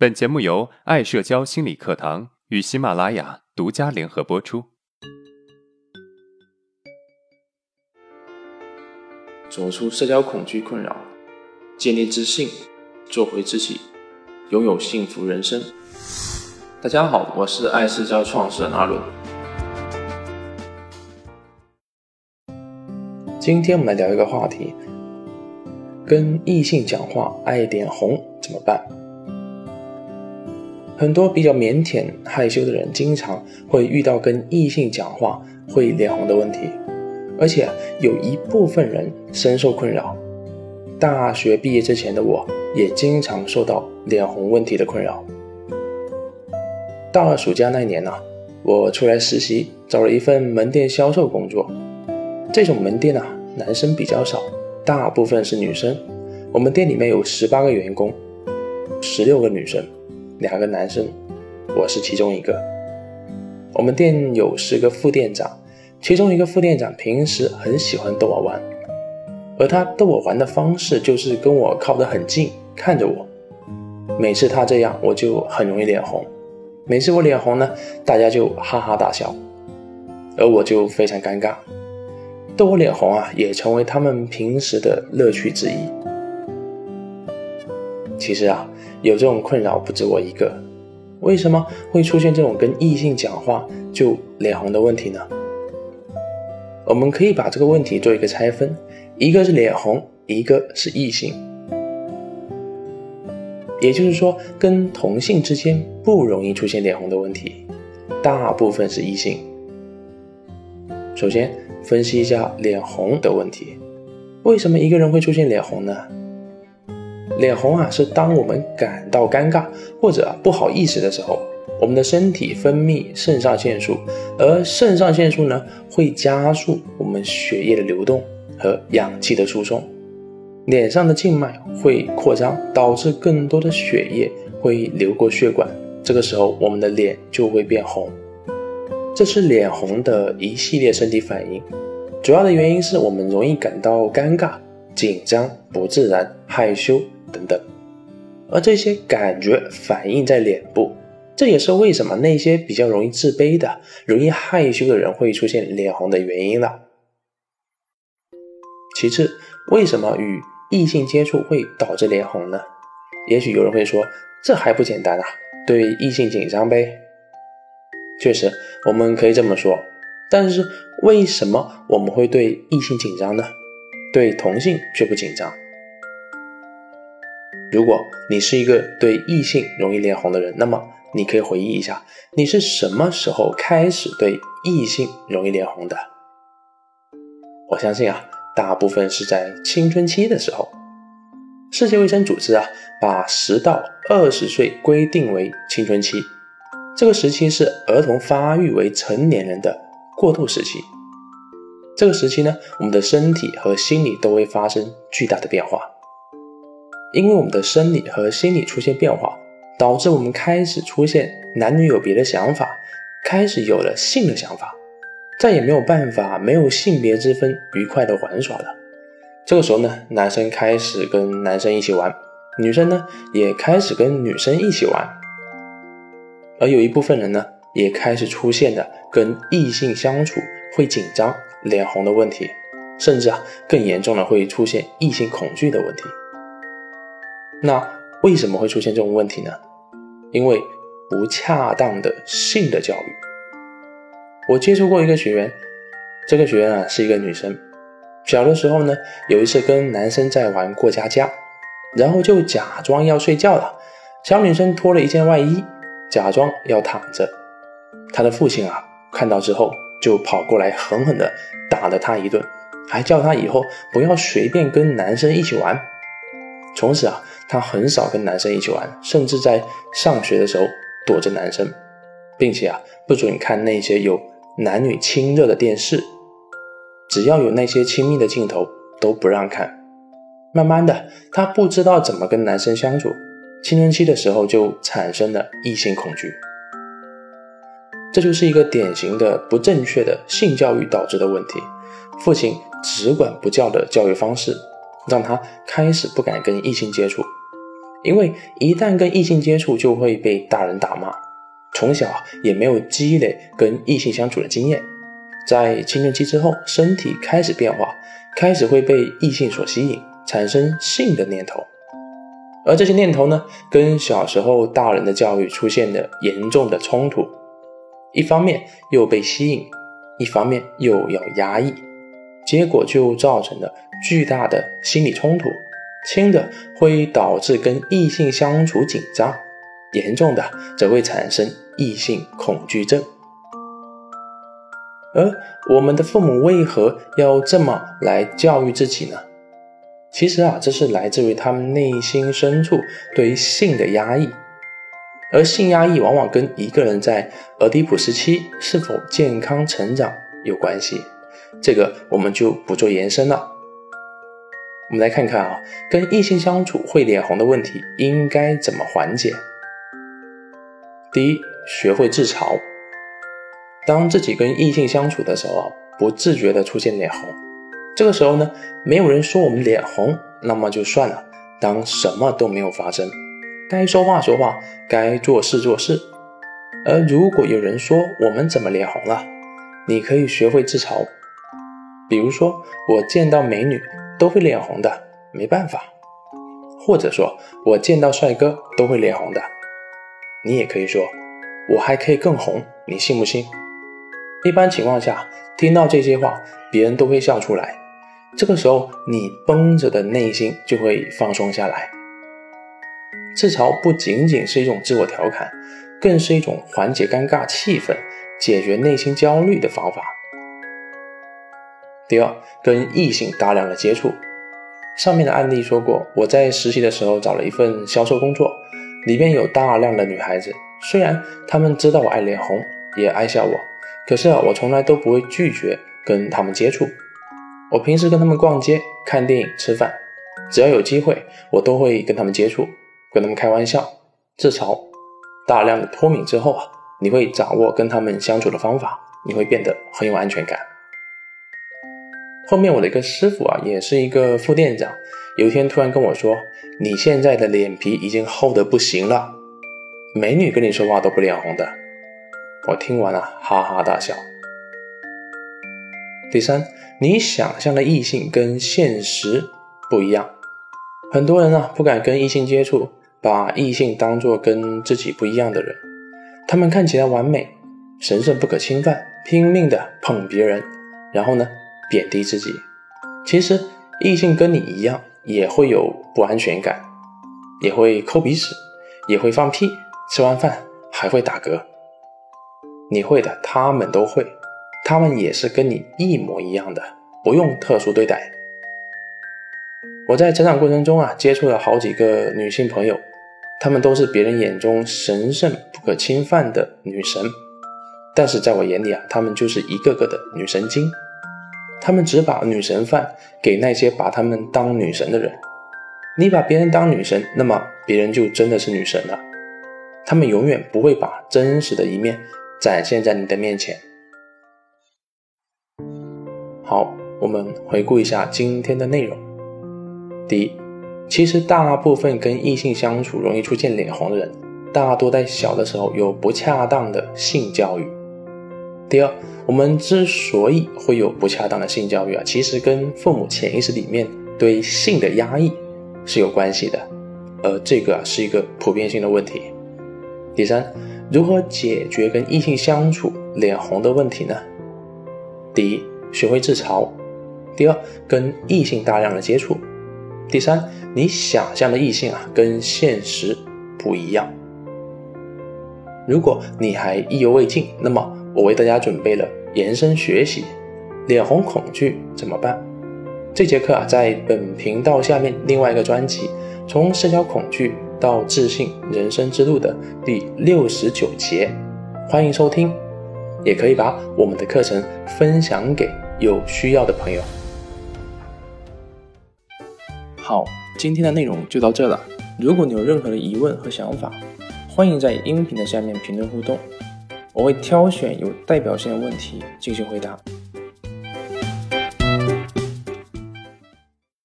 本节目由爱社交心理课堂与喜马拉雅独家联合播出。走出社交恐惧困扰，建立自信，做回自己，拥有幸福人生。大家好，我是爱社交创始人阿伦。今天我们来聊一个话题：跟异性讲话爱脸红怎么办？很多比较腼腆、害羞的人，经常会遇到跟异性讲话会脸红的问题，而且有一部分人深受困扰。大学毕业之前的我，也经常受到脸红问题的困扰。大二暑假那年呢，我出来实习，找了一份门店销售工作。这种门店啊，男生比较少，大部分是女生。我们店里面有十八个员工，十六个女生。两个男生，我是其中一个。我们店有十个副店长，其中一个副店长平时很喜欢逗我玩，而他逗我玩的方式就是跟我靠得很近，看着我。每次他这样，我就很容易脸红。每次我脸红呢，大家就哈哈大笑，而我就非常尴尬。逗我脸红啊，也成为他们平时的乐趣之一。其实啊。有这种困扰不止我一个，为什么会出现这种跟异性讲话就脸红的问题呢？我们可以把这个问题做一个拆分，一个是脸红，一个是异性。也就是说，跟同性之间不容易出现脸红的问题，大部分是异性。首先分析一下脸红的问题，为什么一个人会出现脸红呢？脸红啊，是当我们感到尴尬或者不好意思的时候，我们的身体分泌肾上腺素，而肾上腺素呢，会加速我们血液的流动和氧气的输送，脸上的静脉会扩张，导致更多的血液会流过血管，这个时候我们的脸就会变红。这是脸红的一系列身体反应，主要的原因是我们容易感到尴尬、紧张、不自然、害羞。等等，而这些感觉反映在脸部，这也是为什么那些比较容易自卑的、容易害羞的人会出现脸红的原因了。其次，为什么与异性接触会导致脸红呢？也许有人会说，这还不简单啊，对异性紧张呗。确实，我们可以这么说，但是为什么我们会对异性紧张呢？对同性却不紧张？如果你是一个对异性容易脸红的人，那么你可以回忆一下，你是什么时候开始对异性容易脸红的？我相信啊，大部分是在青春期的时候。世界卫生组织啊，把十到二十岁规定为青春期，这个时期是儿童发育为成年人的过渡时期。这个时期呢，我们的身体和心理都会发生巨大的变化。因为我们的生理和心理出现变化，导致我们开始出现男女有别的想法，开始有了性的想法，再也没有办法没有性别之分愉快的玩耍了。这个时候呢，男生开始跟男生一起玩，女生呢也开始跟女生一起玩，而有一部分人呢也开始出现了跟异性相处会紧张、脸红的问题，甚至啊更严重的会出现异性恐惧的问题。那为什么会出现这种问题呢？因为不恰当的性的教育。我接触过一个学员，这个学员啊是一个女生，小的时候呢，有一次跟男生在玩过家家，然后就假装要睡觉了。小女生脱了一件外衣，假装要躺着。她的父亲啊看到之后，就跑过来狠狠地打了她一顿，还叫她以后不要随便跟男生一起玩。从此啊。她很少跟男生一起玩，甚至在上学的时候躲着男生，并且啊不准看那些有男女亲热的电视，只要有那些亲密的镜头都不让看。慢慢的，他不知道怎么跟男生相处，青春期的时候就产生了异性恐惧。这就是一个典型的不正确的性教育导致的问题，父亲只管不教的教育方式，让他开始不敢跟异性接触。因为一旦跟异性接触，就会被大人打骂。从小也没有积累跟异性相处的经验，在青春期之后，身体开始变化，开始会被异性所吸引，产生性的念头。而这些念头呢，跟小时候大人的教育出现了严重的冲突，一方面又被吸引，一方面又要压抑，结果就造成了巨大的心理冲突，轻的会导致跟异性相处紧张，严重的则会产生异性恐惧症。而我们的父母为何要这么来教育自己呢？其实啊，这是来自于他们内心深处对于性的压抑，而性压抑往往跟一个人在俄狄浦时期是否健康成长有关系。这个我们就不做延伸了。我们来看看啊，跟异性相处会脸红的问题应该怎么缓解？第一，学会自嘲。当自己跟异性相处的时候啊，不自觉的出现脸红。这个时候呢，没有人说我们脸红，那么就算了，当什么都没有发生，该说话说话，该做事做事。而如果有人说我们怎么脸红了，你可以学会自嘲，比如说我见到美女都会脸红的，没办法；或者说我见到帅哥都会脸红的，你也可以说我还可以更红，你信不信？一般情况下，听到这些话，别人都会笑出来。这个时候，你绷着的内心就会放松下来。自嘲不仅仅是一种自我调侃，更是一种缓解尴尬气氛、解决内心焦虑的方法。第二，跟异性大量的接触。上面的案例说过，我在实习的时候找了一份销售工作，里面有大量的女孩子，虽然她们知道我爱脸红，也爱笑我，可是啊，我从来都不会拒绝跟她们接触。我平时跟他们逛街、看电影、吃饭，只要有机会，我都会跟他们接触，跟他们开玩笑、自嘲。大量的脱敏之后啊，你会掌握跟他们相处的方法，你会变得很有安全感。后面我的一个师傅啊，也是一个副店长，有一天突然跟我说：“你现在的脸皮已经厚得不行了，美女跟你说话都不脸红的。”我听完了，哈哈大笑。第三，你想象的异性跟现实不一样，很多人啊不敢跟异性接触，把异性当作跟自己不一样的人，他们看起来完美、神圣不可侵犯，拼命的捧别人，然后呢贬低自己。其实异性跟你一样，也会有不安全感，也会抠鼻屎，也会放屁，吃完饭还会打嗝。你会的，他们都会。他们也是跟你一模一样的，不用特殊对待。我在成长过程中啊，接触了好几个女性朋友，她们都是别人眼中神圣不可侵犯的女神，但是在我眼里啊，她们就是一个个的女神经。他们只把女神饭给那些把她们当女神的人。你把别人当女神，那么别人就真的是女神了。他们永远不会把真实的一面展现在你的面前。好，我们回顾一下今天的内容。第一，其实大部分跟异性相处容易出现脸红的人，大多在小的时候有不恰当的性教育。第二，我们之所以会有不恰当的性教育啊，其实跟父母潜意识里面对性的压抑是有关系的，而这个是一个普遍性的问题。第三，如何解决跟异性相处脸红的问题呢？第一。学会自嘲。第二，跟异性大量的接触。第三，你想象的异性啊，跟现实不一样。如果你还意犹未尽，那么我为大家准备了延伸学习：脸红恐惧怎么办？这节课啊，在本频道下面另外一个专辑《从社交恐惧到自信人生之路》的第六十九节，欢迎收听。也可以把我们的课程分享给有需要的朋友。好，今天的内容就到这了。如果你有任何的疑问和想法，欢迎在音频的下面评论互动，我会挑选有代表性的问题进行回答。